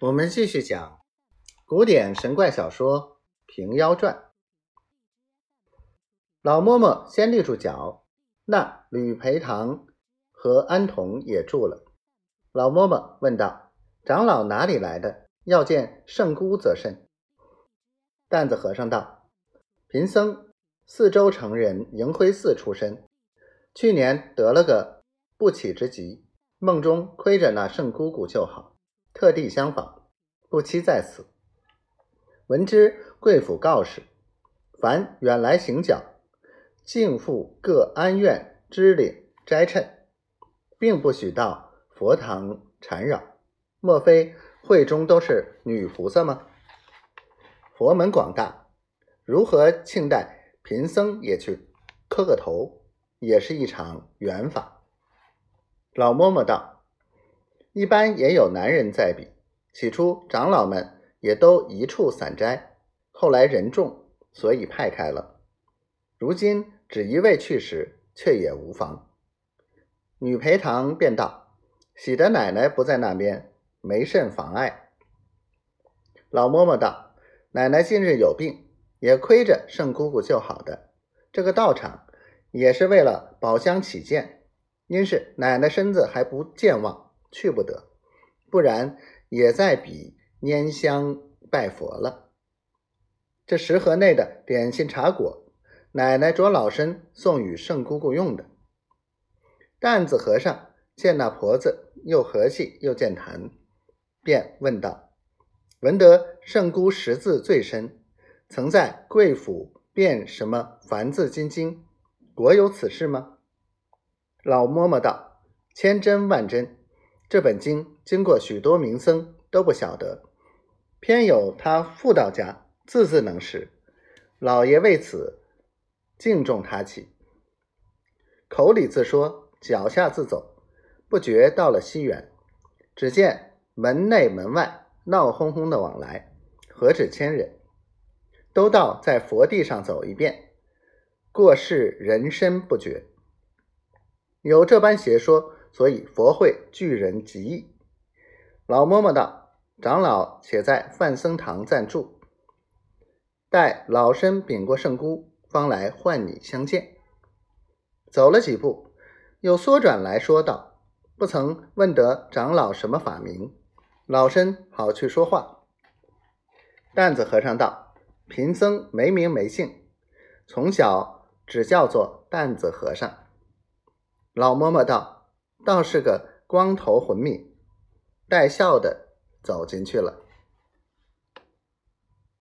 我们继续讲古典神怪小说《平妖传》。老嬷嬷先立住脚，那吕培堂和安童也住了。老嬷嬷问道：“长老哪里来的？要见圣姑则甚。”担子和尚道：“贫僧四周城人，迎辉寺出身，去年得了个不起之疾，梦中亏着那圣姑姑就好。”特地相访，不期在此。闻知贵府告示，凡远来行脚，尽赴各安院支领斋称，并不许到佛堂缠扰。莫非会中都是女菩萨吗？佛门广大，如何庆待贫僧也去磕个头，也是一场缘法。老嬷嬷道。一般也有男人在比，起初长老们也都一处散斋，后来人众，所以派开了。如今只一位去时，却也无妨。女陪堂便道：“喜的奶奶不在那边，没甚妨碍。”老嬷嬷道：“奶奶近日有病，也亏着圣姑姑救好的。这个道场也是为了宝香起见，因是奶奶身子还不健忘。”去不得，不然也在比拈香拜佛了。这食盒内的点心茶果，奶奶着老身送与圣姑姑用的。担子和尚见那婆子又和气又健谈，便问道：“闻得圣姑识字最深，曾在贵府变什么凡字金经，果有此事吗？”老嬷嬷道：“千真万真。”这本经经过许多名僧都不晓得，偏有他妇道家字字能识，老爷为此敬重他起，口里自说，脚下自走，不觉到了西园，只见门内门外闹哄哄的往来，何止千人，都到在佛地上走一遍，过世人身不绝，有这般邪说。所以佛会拒人极意。老嬷嬷道：“长老且在范僧堂暂住，待老身禀过圣姑，方来唤你相见。”走了几步，又缩转来说道：“不曾问得长老什么法名，老身好去说话。”担子和尚道：“贫僧没名没姓，从小只叫做担子和尚。”老嬷嬷道。倒是个光头混米，带笑的走进去了。